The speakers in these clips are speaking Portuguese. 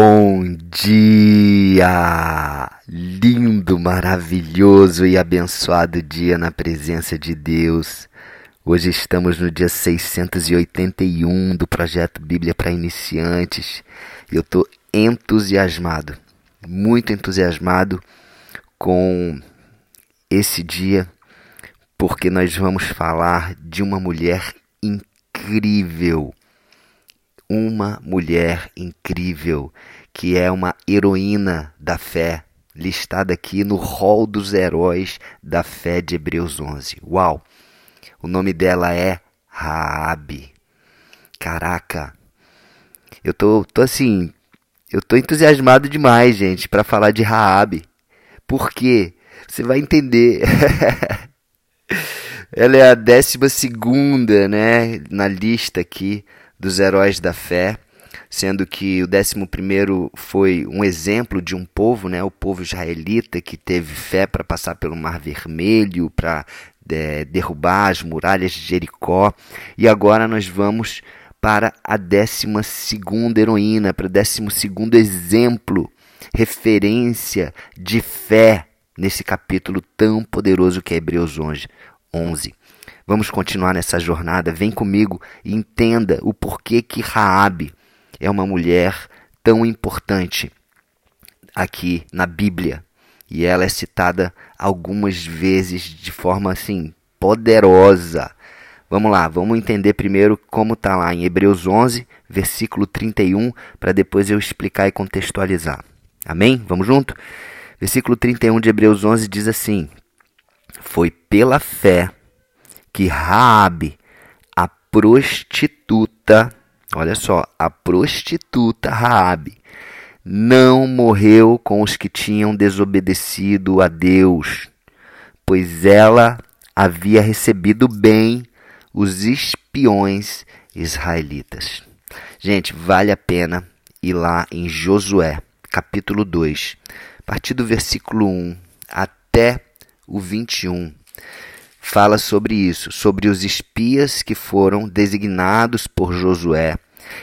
Bom dia! Lindo, maravilhoso e abençoado dia na presença de Deus. Hoje estamos no dia 681 do projeto Bíblia para Iniciantes e eu estou entusiasmado, muito entusiasmado com esse dia, porque nós vamos falar de uma mulher incrível uma mulher incrível, que é uma heroína da fé, listada aqui no rol dos heróis da fé de Hebreus 11. Uau! O nome dela é Raabe. Caraca. Eu tô, tô assim, eu tô entusiasmado demais, gente, para falar de Raabe. Por quê? Você vai entender. Ela é a décima segunda, né, na lista aqui dos heróis da fé, sendo que o décimo primeiro foi um exemplo de um povo, né, o povo israelita que teve fé para passar pelo Mar Vermelho, para é, derrubar as muralhas de Jericó. E agora nós vamos para a décima segunda heroína, para o décimo segundo exemplo, referência de fé nesse capítulo tão poderoso que é Hebreus 11. Vamos continuar nessa jornada. Vem comigo e entenda o porquê que Raabe é uma mulher tão importante aqui na Bíblia. E ela é citada algumas vezes de forma assim poderosa. Vamos lá, vamos entender primeiro como está lá em Hebreus 11, versículo 31, para depois eu explicar e contextualizar. Amém? Vamos junto? Versículo 31 de Hebreus 11 diz assim: Foi pela fé que Raabe, a prostituta, olha só, a prostituta Raabe não morreu com os que tinham desobedecido a Deus, pois ela havia recebido bem os espiões israelitas. Gente, vale a pena ir lá em Josué, capítulo 2, a partir do versículo 1 até o 21 fala sobre isso, sobre os espias que foram designados por Josué.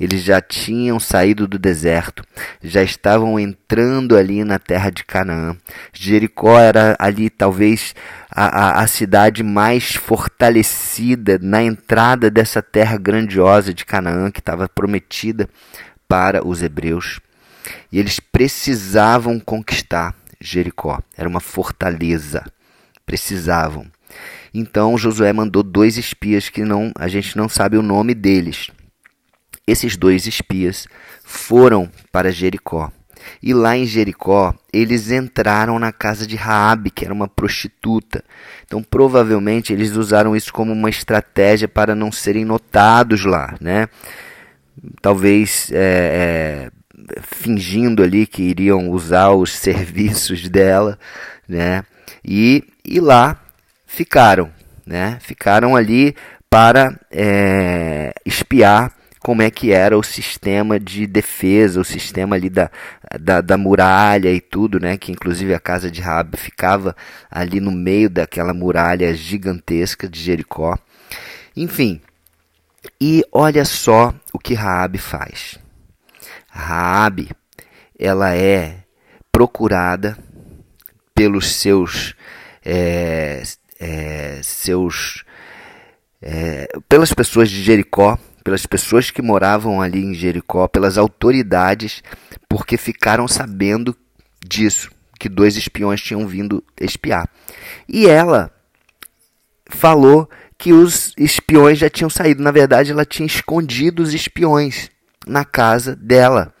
Eles já tinham saído do deserto, já estavam entrando ali na terra de Canaã. Jericó era ali talvez a, a, a cidade mais fortalecida na entrada dessa terra grandiosa de Canaã que estava prometida para os hebreus. E eles precisavam conquistar Jericó, era uma fortaleza. Precisavam. Então Josué mandou dois espias que não a gente não sabe o nome deles. Esses dois espias foram para Jericó. E lá em Jericó, eles entraram na casa de Raabe, que era uma prostituta. Então, provavelmente eles usaram isso como uma estratégia para não serem notados lá, né? Talvez é, é, fingindo ali que iriam usar os serviços dela, né? E, e lá ficaram, né? Ficaram ali para é, espiar como é que era o sistema de defesa, o sistema ali da, da, da, muralha e tudo, né? Que inclusive a casa de Raab ficava ali no meio daquela muralha gigantesca de Jericó. Enfim, e olha só o que Raab faz. Raab, ela é procurada pelos seus é, é, seus é, pelas pessoas de Jericó, pelas pessoas que moravam ali em Jericó, pelas autoridades, porque ficaram sabendo disso, que dois espiões tinham vindo espiar. E ela falou que os espiões já tinham saído. Na verdade, ela tinha escondido os espiões na casa dela,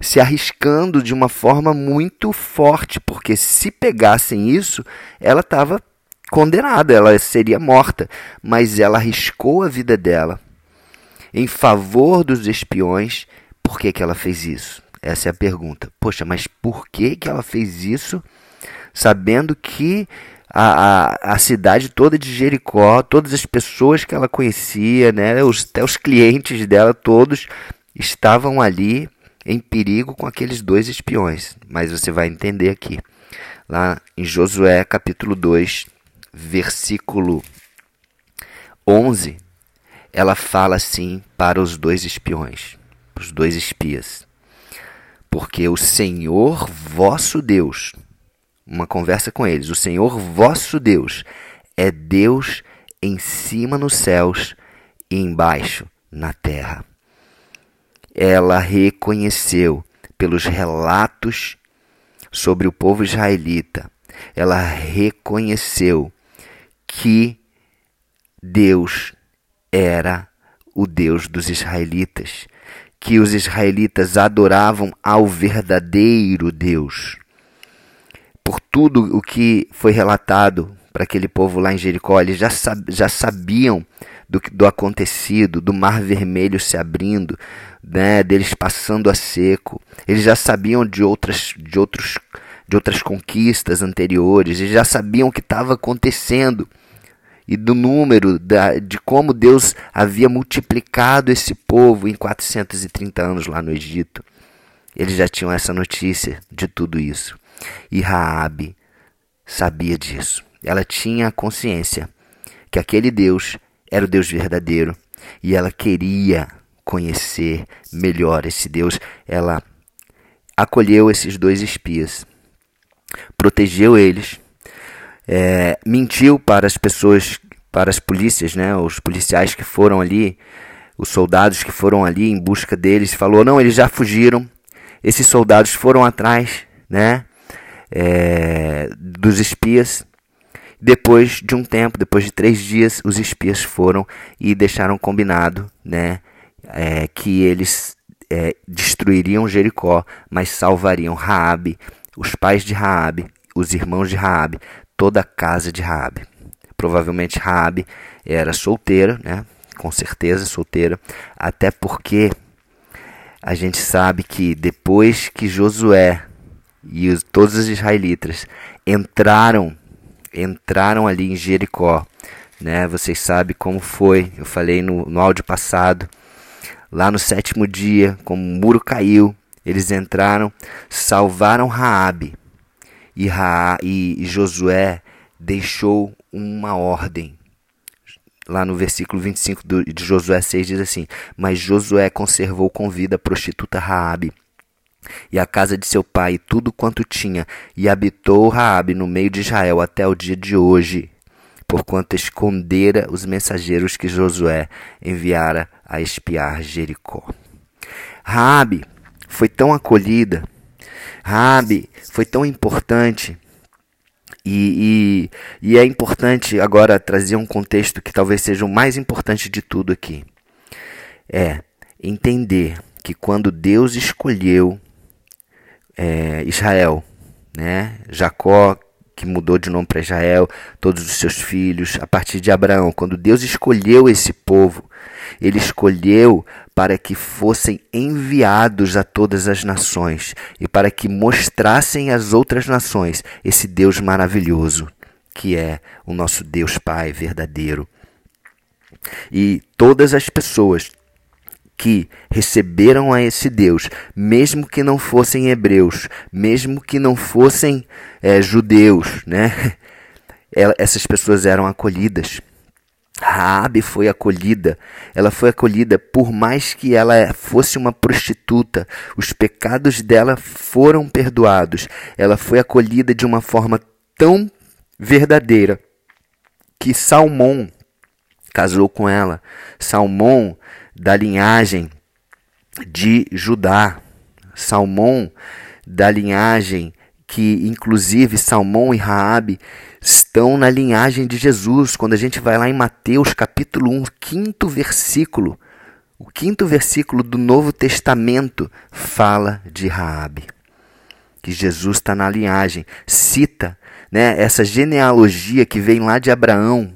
se arriscando de uma forma muito forte, porque se pegassem isso, ela estava condenada, ela seria morta, mas ela arriscou a vida dela em favor dos espiões. Por que, que ela fez isso? Essa é a pergunta. Poxa, mas por que, que ela fez isso sabendo que a, a, a cidade toda de Jericó, todas as pessoas que ela conhecia, né, os, até os clientes dela todos estavam ali em perigo com aqueles dois espiões. Mas você vai entender aqui. Lá em Josué capítulo 2, versículo 11, ela fala assim para os dois espiões, os dois espias: porque o Senhor vosso Deus, uma conversa com eles, o Senhor vosso Deus é Deus em cima nos céus e embaixo na terra. Ela reconheceu pelos relatos sobre o povo israelita, ela reconheceu que Deus era o Deus dos israelitas, que os israelitas adoravam ao verdadeiro Deus. Por tudo o que foi relatado para aquele povo lá em Jericó, eles já, já sabiam do, do acontecido, do mar vermelho se abrindo, né, deles passando a seco. Eles já sabiam de outras, de outros, de outras conquistas anteriores, eles já sabiam o que estava acontecendo e do número da, de como Deus havia multiplicado esse povo em 430 anos lá no Egito. Eles já tinham essa notícia de tudo isso. E Raabe sabia disso. Ela tinha consciência que aquele Deus era o Deus verdadeiro e ela queria conhecer melhor esse Deus. Ela acolheu esses dois espias, protegeu eles é, mentiu para as pessoas, para as polícias, né, os policiais que foram ali, os soldados que foram ali em busca deles, falou: não, eles já fugiram. Esses soldados foram atrás, né, é, dos espias. Depois de um tempo, depois de três dias, os espias foram e deixaram combinado, né, é, que eles é, destruiriam Jericó, mas salvariam Raabe, os pais de Raabe, os irmãos de Raabe, toda a casa de Raabe. Provavelmente Raabe era solteira, né? Com certeza solteira, até porque a gente sabe que depois que Josué e os, todos os israelitas entraram entraram ali em Jericó, né? Vocês sabem como foi. Eu falei no, no áudio passado. Lá no sétimo dia, como o muro caiu, eles entraram, salvaram Raabe, e, Ra, e Josué deixou uma ordem. Lá no versículo 25 de Josué 6 diz assim: Mas Josué conservou com vida a prostituta Raabe e a casa de seu pai e tudo quanto tinha, e habitou Raabe no meio de Israel até o dia de hoje, porquanto escondera os mensageiros que Josué enviara a espiar Jericó. Raabe foi tão acolhida Rabi foi tão importante. E, e, e, é importante agora trazer um contexto que talvez seja o mais importante de tudo aqui. É entender que quando Deus escolheu é, Israel, né, Jacó que mudou de nome para Israel, todos os seus filhos, a partir de Abraão, quando Deus escolheu esse povo, ele escolheu para que fossem enviados a todas as nações e para que mostrassem às outras nações esse Deus maravilhoso, que é o nosso Deus Pai verdadeiro. E todas as pessoas que receberam a esse Deus, mesmo que não fossem hebreus, mesmo que não fossem é, judeus, né? Essas pessoas eram acolhidas. Raabe foi acolhida. Ela foi acolhida por mais que ela fosse uma prostituta. Os pecados dela foram perdoados. Ela foi acolhida de uma forma tão verdadeira que Salmão casou com ela. Salmão da linhagem de Judá. Salmão da linhagem que inclusive Salmão e Raabe estão na linhagem de Jesus. Quando a gente vai lá em Mateus capítulo 1, quinto versículo, o quinto versículo do Novo Testamento fala de Raabe. Que Jesus está na linhagem, cita né, essa genealogia que vem lá de Abraão,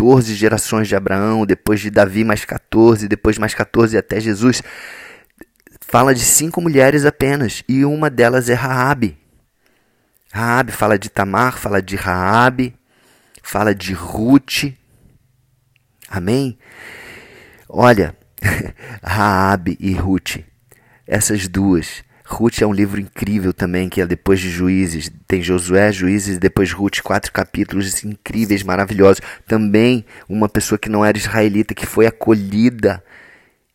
14 gerações de Abraão, depois de Davi mais 14, depois mais 14 até Jesus. Fala de cinco mulheres apenas, e uma delas é Raabe. Raabe fala de Tamar, fala de Raabe, fala de Ruth. Amém? Olha, Raabe e Ruth, essas duas. Ruth é um livro incrível também, que é depois de Juízes. Tem Josué, Juízes, depois Ruth, quatro capítulos incríveis, maravilhosos. Também uma pessoa que não era israelita, que foi acolhida.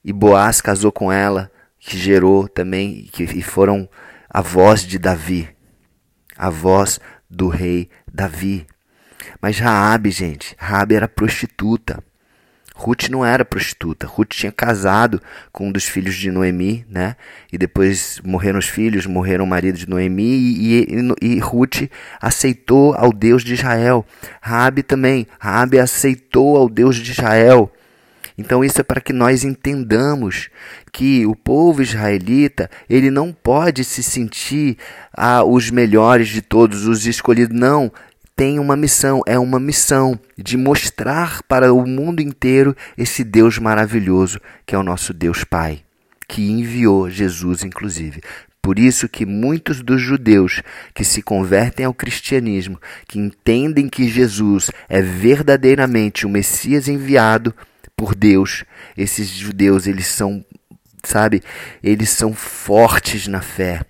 E Boaz casou com ela, que gerou também que, e foram a voz de Davi, a voz do rei Davi. Mas Raabe, gente, Raabe era prostituta. Ruth não era prostituta. Ruth tinha casado com um dos filhos de Noemi, né? E depois morreram os filhos, morreram o marido de Noemi e, e, e Ruth aceitou ao Deus de Israel. Raabe também. Raabe aceitou ao Deus de Israel. Então isso é para que nós entendamos que o povo israelita ele não pode se sentir ah, os melhores de todos, os escolhidos. Não, tem uma missão, é uma missão de mostrar para o mundo inteiro esse Deus maravilhoso que é o nosso Deus Pai, que enviou Jesus, inclusive. Por isso que muitos dos judeus que se convertem ao cristianismo, que entendem que Jesus é verdadeiramente o Messias enviado por Deus, esses judeus, eles são, sabe, eles são fortes na fé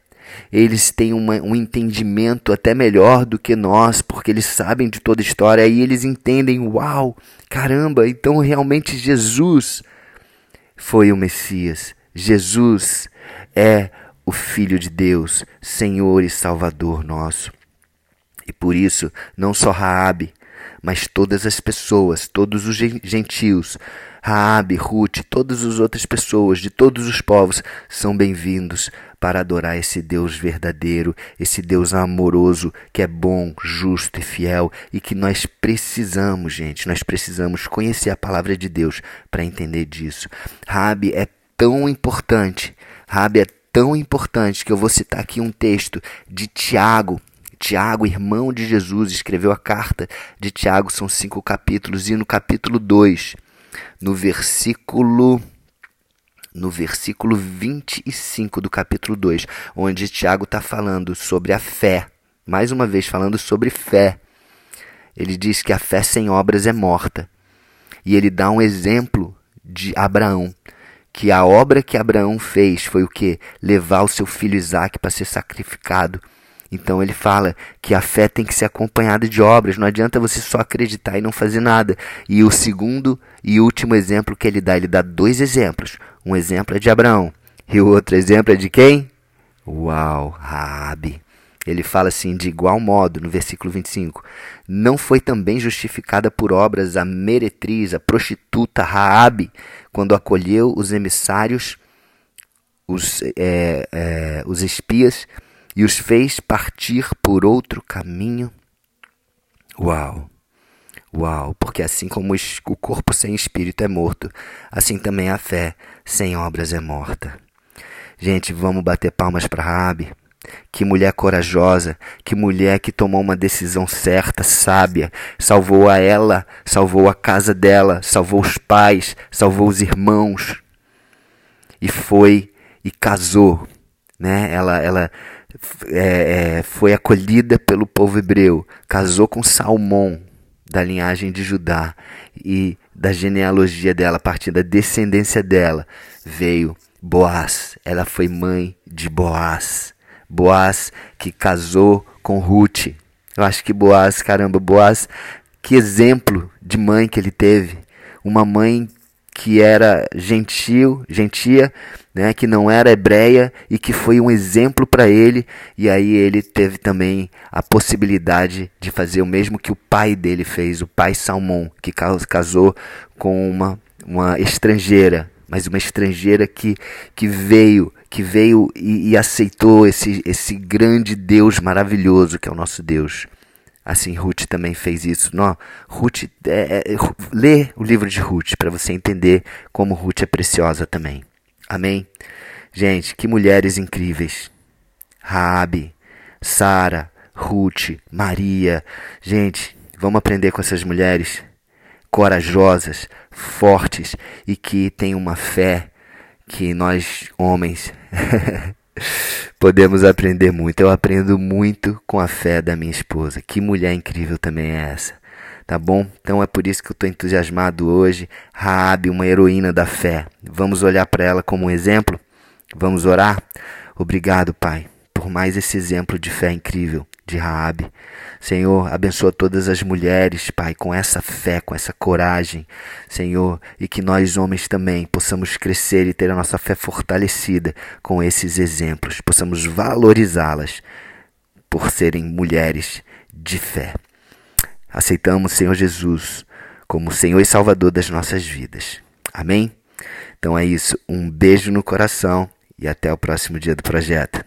eles têm uma, um entendimento até melhor do que nós, porque eles sabem de toda a história e eles entendem: uau, caramba, então realmente Jesus foi o Messias. Jesus é o Filho de Deus, Senhor e Salvador nosso. E por isso, não só Raabe, mas todas as pessoas, todos os gentios, Raabe, Ruth, todas as outras pessoas de todos os povos são bem-vindos para adorar esse Deus verdadeiro, esse Deus amoroso, que é bom, justo e fiel e que nós precisamos, gente, nós precisamos conhecer a palavra de Deus para entender disso. Raabe é tão importante, Raabe é tão importante que eu vou citar aqui um texto de Tiago, Tiago, irmão de Jesus, escreveu a carta de Tiago, são cinco capítulos, e no capítulo 2, no versículo no versículo 25 do capítulo 2, onde Tiago está falando sobre a fé, mais uma vez falando sobre fé. Ele diz que a fé sem obras é morta. E ele dá um exemplo de Abraão, que a obra que Abraão fez foi o que? Levar o seu filho Isaac para ser sacrificado. Então ele fala que a fé tem que ser acompanhada de obras, não adianta você só acreditar e não fazer nada. E o segundo e último exemplo que ele dá, ele dá dois exemplos. Um exemplo é de Abraão e o outro exemplo é de quem? Uau, Raabe. Ele fala assim, de igual modo, no versículo 25: Não foi também justificada por obras a meretriz, a prostituta Raabe, quando acolheu os emissários, os, é, é, os espias e os fez partir por outro caminho. Uau! Uau! Porque assim como o corpo sem espírito é morto, assim também a fé sem obras é morta. Gente, vamos bater palmas para Rabi. Que mulher corajosa, que mulher que tomou uma decisão certa, sábia, salvou a ela, salvou a casa dela, salvou os pais, salvou os irmãos e foi e casou, né? Ela, ela é, é, foi acolhida pelo povo hebreu, casou com Salmão, da linhagem de Judá, e da genealogia dela, a partir da descendência dela, veio Boaz. Ela foi mãe de Boaz. Boaz que casou com Ruth. Eu acho que Boaz, caramba, Boaz, que exemplo de mãe que ele teve. Uma mãe que era gentil, gentia, né, que não era hebreia e que foi um exemplo para ele, e aí ele teve também a possibilidade de fazer o mesmo que o pai dele fez, o pai Salmão, que casou com uma, uma estrangeira, mas uma estrangeira que, que veio, que veio e, e aceitou esse, esse grande Deus maravilhoso que é o nosso Deus. Assim, Ruth também fez isso. Não, Ruth, é, é, lê o livro de Ruth para você entender como Ruth é preciosa também. Amém? Gente, que mulheres incríveis. Raabe, Sara, Ruth, Maria. Gente, vamos aprender com essas mulheres corajosas, fortes e que têm uma fé que nós homens podemos aprender muito. Eu aprendo muito com a fé da minha esposa. Que mulher incrível também é essa. Tá bom? Então é por isso que eu estou entusiasmado hoje. Raabe, uma heroína da fé. Vamos olhar para ela como um exemplo? Vamos orar? Obrigado, Pai, por mais esse exemplo de fé incrível de Raabe. Senhor, abençoa todas as mulheres, Pai, com essa fé, com essa coragem, Senhor, e que nós homens também possamos crescer e ter a nossa fé fortalecida com esses exemplos, possamos valorizá-las por serem mulheres de fé. Aceitamos, Senhor Jesus, como Senhor e Salvador das nossas vidas. Amém? Então é isso. Um beijo no coração e até o próximo dia do projeto.